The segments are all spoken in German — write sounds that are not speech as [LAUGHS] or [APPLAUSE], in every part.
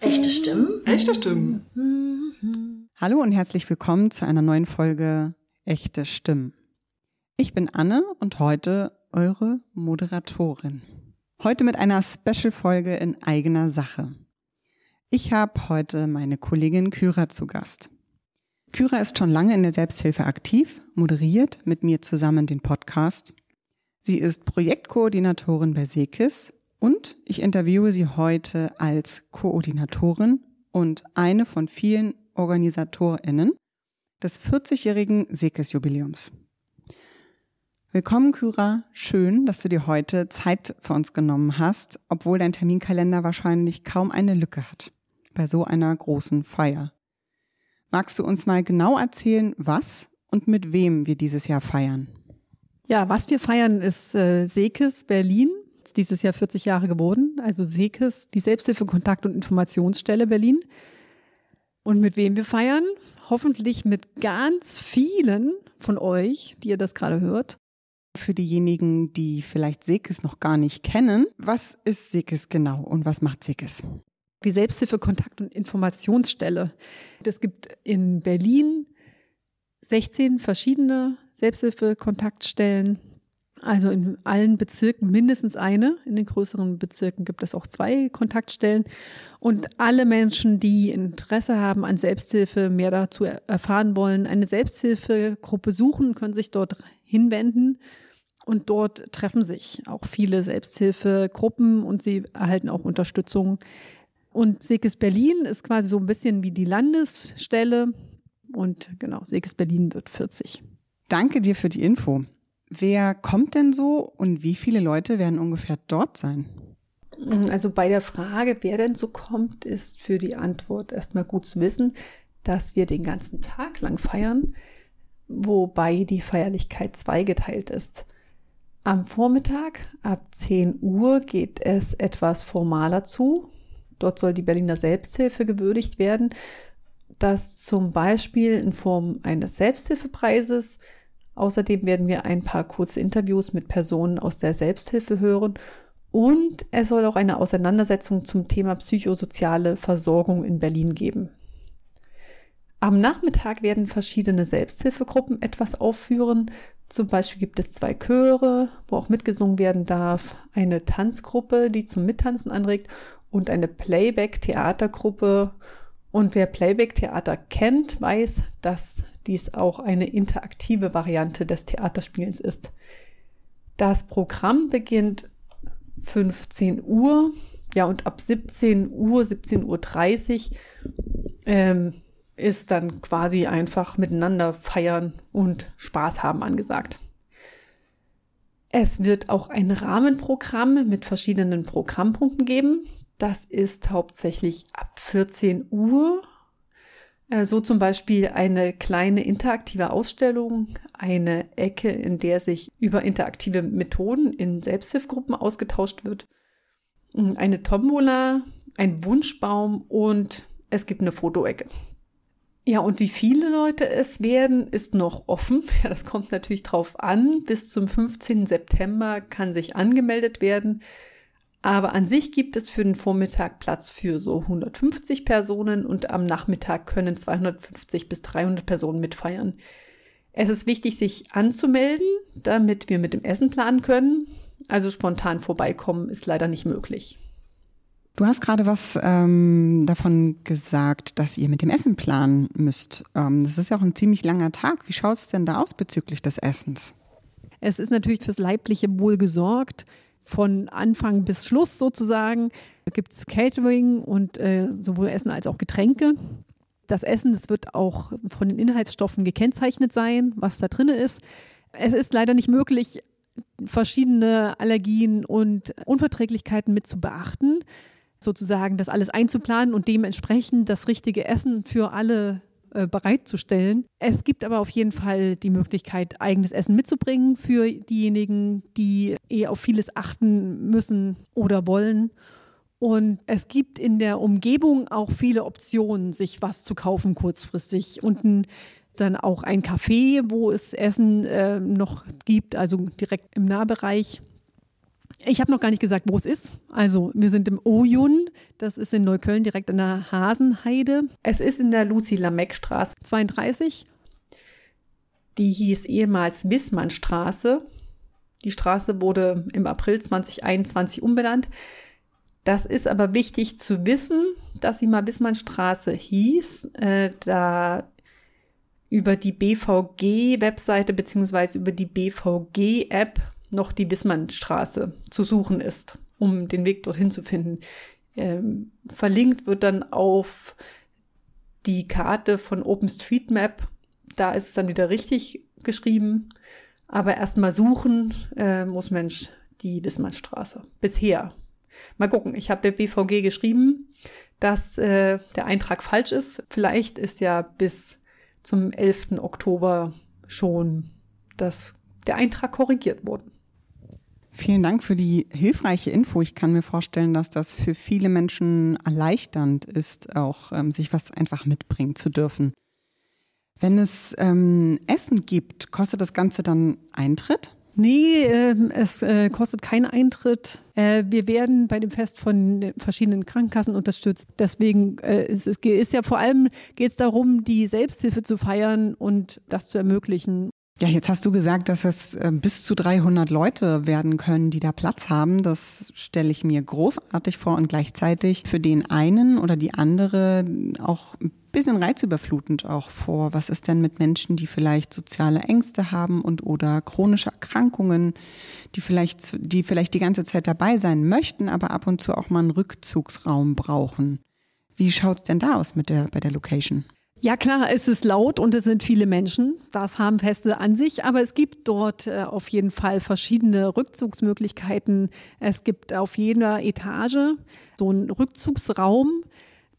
Echte Stimmen? Echte Stimmen. Hallo und herzlich willkommen zu einer neuen Folge Echte Stimmen. Ich bin Anne und heute eure Moderatorin. Heute mit einer Special-Folge in eigener Sache. Ich habe heute meine Kollegin Kyra zu Gast. Kyra ist schon lange in der Selbsthilfe aktiv, moderiert mit mir zusammen den Podcast. Sie ist Projektkoordinatorin bei Sekis und ich interviewe sie heute als Koordinatorin und eine von vielen OrganisatorInnen des 40-jährigen Sekes-Jubiläums. Willkommen, Kyra. Schön, dass du dir heute Zeit für uns genommen hast, obwohl dein Terminkalender wahrscheinlich kaum eine Lücke hat bei so einer großen Feier. Magst du uns mal genau erzählen, was und mit wem wir dieses Jahr feiern? Ja, was wir feiern, ist äh, Sekes Berlin dieses Jahr 40 Jahre geworden, also SEKES, die Selbsthilfe Kontakt- und Informationsstelle Berlin. Und mit wem wir feiern? Hoffentlich mit ganz vielen von euch, die ihr das gerade hört. Für diejenigen, die vielleicht SEKES noch gar nicht kennen, was ist SEKES genau und was macht SEKES? Die Selbsthilfe Kontakt- und Informationsstelle. Es gibt in Berlin 16 verschiedene Selbsthilfe-Kontaktstellen also in allen Bezirken mindestens eine. In den größeren Bezirken gibt es auch zwei Kontaktstellen. Und alle Menschen, die Interesse haben an Selbsthilfe, mehr dazu erfahren wollen, eine Selbsthilfegruppe suchen, können sich dort hinwenden. Und dort treffen sich auch viele Selbsthilfegruppen und sie erhalten auch Unterstützung. Und Sekes Berlin ist quasi so ein bisschen wie die Landesstelle. Und genau, Sekes Berlin wird 40. Danke dir für die Info. Wer kommt denn so und wie viele Leute werden ungefähr dort sein? Also bei der Frage, wer denn so kommt, ist für die Antwort erstmal gut zu wissen, dass wir den ganzen Tag lang feiern, wobei die Feierlichkeit zweigeteilt ist. Am Vormittag ab 10 Uhr geht es etwas formaler zu. Dort soll die Berliner Selbsthilfe gewürdigt werden, das zum Beispiel in Form eines Selbsthilfepreises Außerdem werden wir ein paar kurze Interviews mit Personen aus der Selbsthilfe hören und es soll auch eine Auseinandersetzung zum Thema psychosoziale Versorgung in Berlin geben. Am Nachmittag werden verschiedene Selbsthilfegruppen etwas aufführen. Zum Beispiel gibt es zwei Chöre, wo auch mitgesungen werden darf, eine Tanzgruppe, die zum Mittanzen anregt und eine Playback-Theatergruppe. Und wer Playback-Theater kennt, weiß, dass dies auch eine interaktive Variante des Theaterspielens ist. Das Programm beginnt 15 Uhr, ja, und ab 17 Uhr, 17.30 Uhr ähm, ist dann quasi einfach miteinander feiern und Spaß haben angesagt. Es wird auch ein Rahmenprogramm mit verschiedenen Programmpunkten geben. Das ist hauptsächlich ab 14 Uhr so zum Beispiel eine kleine interaktive Ausstellung, eine Ecke, in der sich über interaktive Methoden in Selbsthilfgruppen ausgetauscht wird, hm, eine Tombola, ein Wunschbaum und es gibt eine Fotoecke. Ja, und wie viele Leute es werden, ist noch offen. [LAUGHS] Ja, das kommt natürlich drauf an. Bis zum 15. September kann sich angemeldet werden. Aber an sich gibt es für den Vormittag Platz für so 150 Personen und am Nachmittag können 250 bis 300 Personen mitfeiern. Es ist wichtig, sich anzumelden, damit wir mit dem Essen planen können. Also spontan vorbeikommen ist leider nicht möglich. Du hast gerade was ähm, davon gesagt, dass ihr mit dem Essen planen müsst. Ähm, das ist ja auch ein ziemlich langer Tag. Wie schaut es denn da aus bezüglich des Essens? Es ist natürlich fürs leibliche Wohl gesorgt von Anfang bis Schluss sozusagen. Da gibt es Catering und äh, sowohl Essen als auch Getränke. Das Essen, das wird auch von den Inhaltsstoffen gekennzeichnet sein, was da drin ist. Es ist leider nicht möglich, verschiedene Allergien und Unverträglichkeiten mit zu beachten, sozusagen das alles einzuplanen und dementsprechend das richtige Essen für alle äh, bereitzustellen. Es gibt aber auf jeden Fall die Möglichkeit, eigenes Essen mitzubringen für diejenigen, die eh auf vieles achten müssen oder wollen. Und es gibt in der Umgebung auch viele Optionen, sich was zu kaufen kurzfristig. Unten dann auch ein Café, wo es Essen äh, noch gibt, also direkt im Nahbereich. Ich habe noch gar nicht gesagt, wo es ist. Also, wir sind im Oyun. Das ist in Neukölln direkt in der Hasenheide. Es ist in der Lucy-Lameck-Straße 32. Die hieß ehemals Wissmannstraße. Die Straße wurde im April 2021 umbenannt. Das ist aber wichtig zu wissen, dass sie mal Wissmannstraße hieß, äh, da über die BVG-Webseite beziehungsweise über die BVG-App noch die Wissmannstraße zu suchen ist, um den Weg dorthin zu finden. Ähm, verlinkt wird dann auf die Karte von OpenStreetMap. Da ist es dann wieder richtig geschrieben. Aber erstmal suchen äh, muss Mensch die Wissmannstraße. Bisher. Mal gucken. Ich habe der BVG geschrieben, dass äh, der Eintrag falsch ist. Vielleicht ist ja bis zum 11. Oktober schon das, der Eintrag korrigiert worden. Vielen Dank für die hilfreiche Info. Ich kann mir vorstellen, dass das für viele Menschen erleichternd ist, auch ähm, sich was einfach mitbringen zu dürfen. Wenn es ähm, Essen gibt, kostet das Ganze dann Eintritt? Nee, äh, es äh, kostet keinen Eintritt. Äh, wir werden bei dem Fest von verschiedenen Krankenkassen unterstützt. Deswegen äh, ist es ist ja vor allem geht es darum, die Selbsthilfe zu feiern und das zu ermöglichen. Ja, jetzt hast du gesagt, dass es äh, bis zu 300 Leute werden können, die da Platz haben. Das stelle ich mir großartig vor und gleichzeitig für den einen oder die andere auch ein bisschen reizüberflutend auch vor. Was ist denn mit Menschen, die vielleicht soziale Ängste haben und oder chronische Erkrankungen, die vielleicht, die vielleicht die ganze Zeit dabei sein möchten, aber ab und zu auch mal einen Rückzugsraum brauchen? Wie schaut's denn da aus mit der, bei der Location? Ja klar, es ist laut und es sind viele Menschen. Das haben Feste an sich, aber es gibt dort äh, auf jeden Fall verschiedene Rückzugsmöglichkeiten. Es gibt auf jeder Etage so einen Rückzugsraum.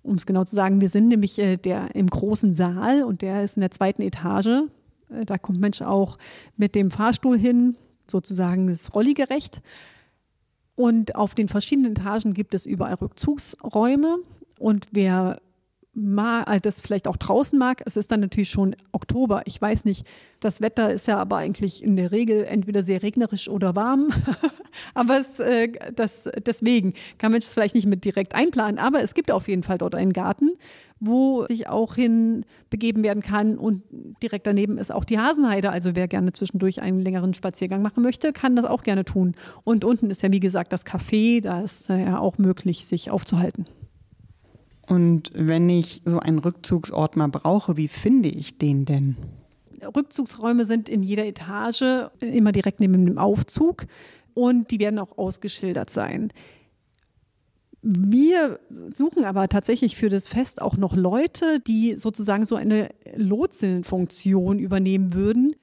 Um es genau zu sagen, wir sind nämlich äh, der im großen Saal und der ist in der zweiten Etage. Äh, da kommt Mensch auch mit dem Fahrstuhl hin, sozusagen ist rolligerecht. Und auf den verschiedenen Etagen gibt es überall Rückzugsräume. Und wer also das vielleicht auch draußen mag. Es ist dann natürlich schon Oktober. Ich weiß nicht. Das Wetter ist ja aber eigentlich in der Regel entweder sehr regnerisch oder warm. [LAUGHS] aber es, äh, das, deswegen kann man es vielleicht nicht mit direkt einplanen. Aber es gibt auf jeden Fall dort einen Garten, wo sich auch hin begeben werden kann. Und direkt daneben ist auch die Hasenheide. Also wer gerne zwischendurch einen längeren Spaziergang machen möchte, kann das auch gerne tun. Und unten ist ja, wie gesagt, das Café. Da ist ja auch möglich, sich aufzuhalten. Und wenn ich so einen Rückzugsort mal brauche, wie finde ich den denn? Rückzugsräume sind in jeder Etage immer direkt neben dem Aufzug und die werden auch ausgeschildert sein. Wir suchen aber tatsächlich für das Fest auch noch Leute, die sozusagen so eine Lotsenfunktion übernehmen würden.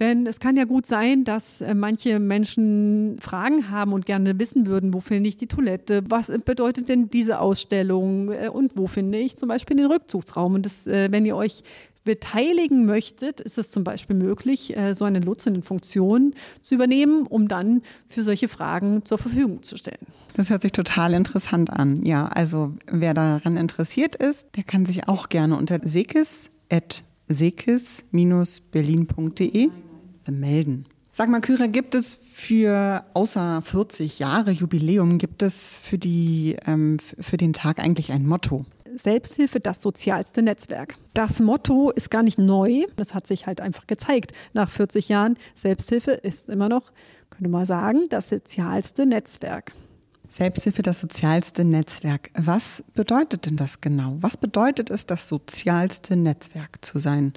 Denn es kann ja gut sein, dass äh, manche Menschen Fragen haben und gerne wissen würden, wo finde ich die Toilette, was bedeutet denn diese Ausstellung äh, und wo finde ich zum Beispiel den Rückzugsraum. Und das, äh, wenn ihr euch beteiligen möchtet, ist es zum Beispiel möglich, so eine Lotsenfunktion zu übernehmen, um dann für solche Fragen zur Verfügung zu stellen. Das hört sich total interessant an. Ja, also wer daran interessiert ist, der kann sich auch gerne unter sekis.sekis-berlin.de melden. Sag mal, Kyra, gibt es für außer 40 Jahre Jubiläum, gibt es für, die, ähm, für den Tag eigentlich ein Motto? Selbsthilfe das sozialste Netzwerk. Das Motto ist gar nicht neu, das hat sich halt einfach gezeigt. Nach 40 Jahren Selbsthilfe ist immer noch, könnte man sagen, das sozialste Netzwerk. Selbsthilfe das sozialste Netzwerk. Was bedeutet denn das genau? Was bedeutet es, das sozialste Netzwerk zu sein?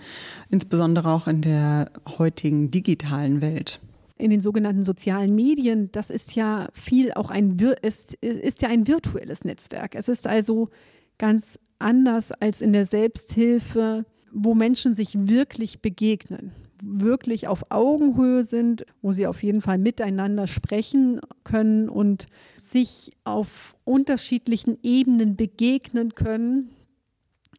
Insbesondere auch in der heutigen digitalen Welt. In den sogenannten sozialen Medien, das ist ja viel auch ein, es ist ja ein virtuelles Netzwerk. Es ist also ganz anders als in der Selbsthilfe, wo Menschen sich wirklich begegnen wirklich auf Augenhöhe sind, wo sie auf jeden Fall miteinander sprechen können und sich auf unterschiedlichen Ebenen begegnen können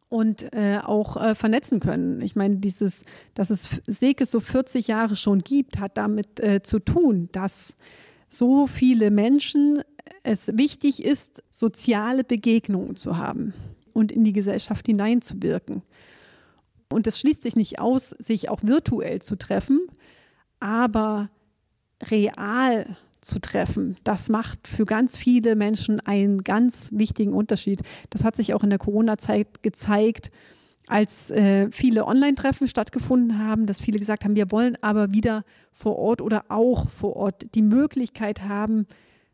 und äh, auch äh, vernetzen können. Ich meine, dieses, dass es Sekes so 40 Jahre schon gibt, hat damit äh, zu tun, dass so viele Menschen es wichtig ist, soziale Begegnungen zu haben und in die Gesellschaft hineinzuwirken. Und es schließt sich nicht aus, sich auch virtuell zu treffen, aber real zu treffen. Das macht für ganz viele Menschen einen ganz wichtigen Unterschied. Das hat sich auch in der Corona-Zeit gezeigt, als äh, viele Online-Treffen stattgefunden haben, dass viele gesagt haben, wir wollen aber wieder vor Ort oder auch vor Ort die Möglichkeit haben,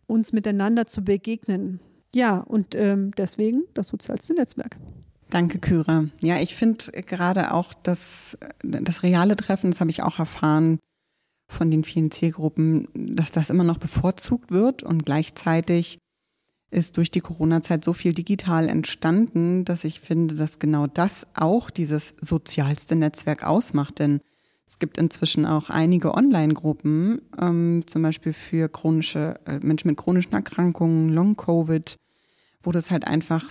uns miteinander zu begegnen. Ja, und ähm, deswegen das sozialste Netzwerk. Danke, Kyra. Ja, ich finde gerade auch das, das reale Treffen, das habe ich auch erfahren von den vielen Zielgruppen, dass das immer noch bevorzugt wird und gleichzeitig ist durch die Corona-Zeit so viel digital entstanden, dass ich finde, dass genau das auch dieses sozialste Netzwerk ausmacht. Denn es gibt inzwischen auch einige Online-Gruppen, ähm, zum Beispiel für chronische äh, Menschen mit chronischen Erkrankungen, Long-Covid, wo das halt einfach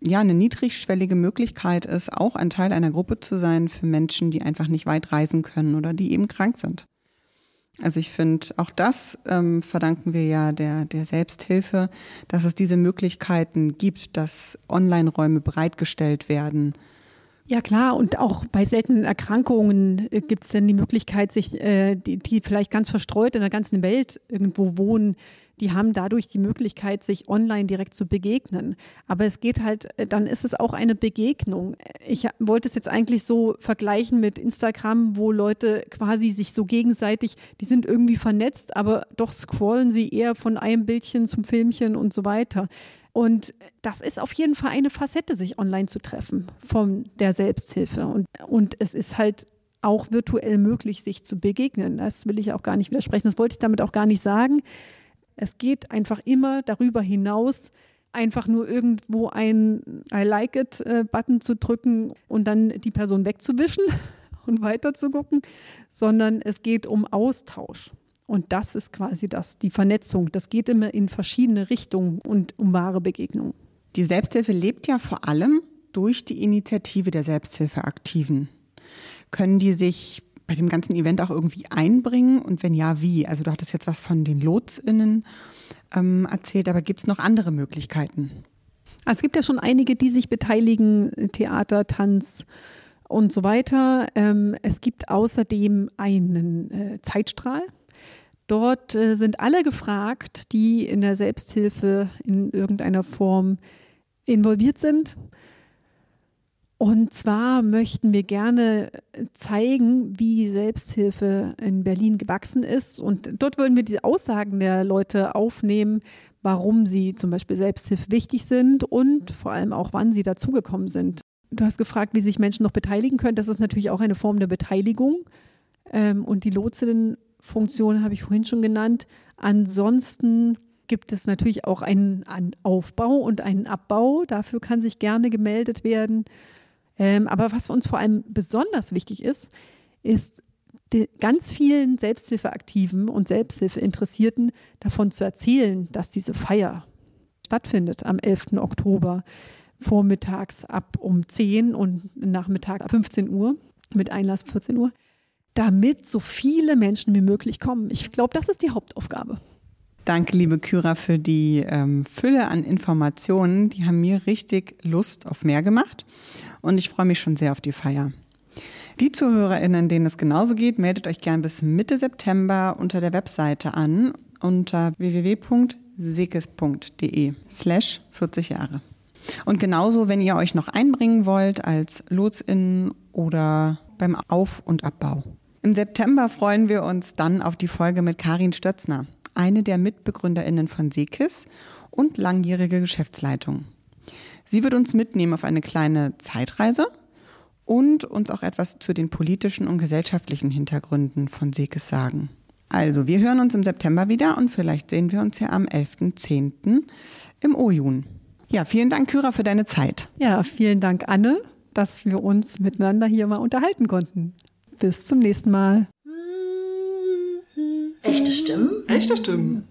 ja eine niedrigschwellige Möglichkeit ist, auch ein Teil einer Gruppe zu sein für Menschen, die einfach nicht weit reisen können oder die eben krank sind. Also ich finde, auch das ähm, verdanken wir ja der, der Selbsthilfe, dass es diese Möglichkeiten gibt, dass Online-Räume bereitgestellt werden. Ja klar, und auch bei seltenen Erkrankungen äh, gibt es dann die Möglichkeit, sich, äh, die, die vielleicht ganz verstreut in der ganzen Welt irgendwo wohnen, die haben dadurch die Möglichkeit, sich online direkt zu begegnen. Aber es geht halt, äh, dann ist es auch eine Begegnung. Ich wollte es jetzt eigentlich so vergleichen mit Instagram, wo Leute quasi sich so gegenseitig, die sind irgendwie vernetzt, aber doch scrollen sie eher von einem Bildchen zum Filmchen und so weiter. Und das ist auf jeden Fall eine Facette, sich online zu treffen von der Selbsthilfe. Und, und es ist halt auch virtuell möglich, sich zu begegnen. Das will ich auch gar nicht widersprechen. Das wollte ich damit auch gar nicht sagen. Es geht einfach immer darüber hinaus, einfach nur irgendwo ein I like it äh, zu drücken und dann die Person wegzuwischen [LAUGHS] und weiter zu gucken, sondern es geht um Austausch. Und das ist quasi das, die Vernetzung. Das geht immer in verschiedene Richtungen und um wahre Begegnungen. Die Selbsthilfe lebt ja vor allem durch die Initiative der Selbsthilfeaktiven. Können die sich bei dem ganzen Event auch irgendwie einbringen? Und wenn ja, wie? Also du hattest jetzt was von den LotsInnen ähm, erzählt, aber gibt es noch andere Möglichkeiten? Also es gibt ja schon einige, die sich beteiligen, Theater, Tanz und so weiter. Ähm, es gibt außerdem einen äh, Zeitstrahl. Dort äh, sind alle gefragt, die in der Selbsthilfe in irgendeiner Form involviert sind. Und zwar möchten wir gerne zeigen, wie Selbsthilfe in Berlin gewachsen ist. Und dort würden wir die Aussagen der Leute aufnehmen, warum sie zum Beispiel Selbsthilfe wichtig sind und vor allem auch, wann sie dazugekommen sind. Du hast gefragt, wie sich Menschen noch beteiligen können. Das ist natürlich auch eine Form der Beteiligung. Ähm, und die Lotsinnenfunktion habe ich vorhin schon genannt. Ansonsten gibt es natürlich auch einen Aufbau und einen Abbau. Dafür kann sich gerne gemeldet werden. Ähm, aber was für uns vor allem besonders wichtig ist, ist ganz vielen Selbsthilfeaktiven und Selbsthilfeinteressierten davon zu erzählen, dass diese Feier stattfindet am 11. Oktober vormittags ab um 10 und Nachmittag ab 15 Uhr mit Einlass 14 Uhr, damit so viele Menschen wie möglich kommen. Ich glaube, das ist die Hauptaufgabe. Danke, liebe Kyra, für die ähm, Fülle an Informationen. Die haben mir richtig Lust auf mehr gemacht und ich freue mich schon sehr auf die Feier. Die ZuhörerInnen, denen es genauso geht, meldet euch gern bis Mitte September unter der Webseite an unter www.sekes.de slash 40 Jahre. Und genauso, wenn ihr euch noch einbringen wollt als LotsInnen oder beim Auf- und Abbau. Im September freuen wir uns dann auf die Folge mit Karin Stötzner eine der MitbegründerInnen von Sekis und langjährige Geschäftsleitung. Sie wird uns mitnehmen auf eine kleine Zeitreise und uns auch etwas zu den politischen und gesellschaftlichen Hintergründen von Sekis sagen. Also, wir hören uns im September wieder und vielleicht sehen wir uns ja am 11.10. im Ojun. Ja, vielen Dank, Kyra, für deine Zeit. Ja, vielen Dank, Anne, dass wir uns miteinander hier mal unterhalten konnten. Bis zum nächsten Mal. Echte Stimmen? Echte Stimmen.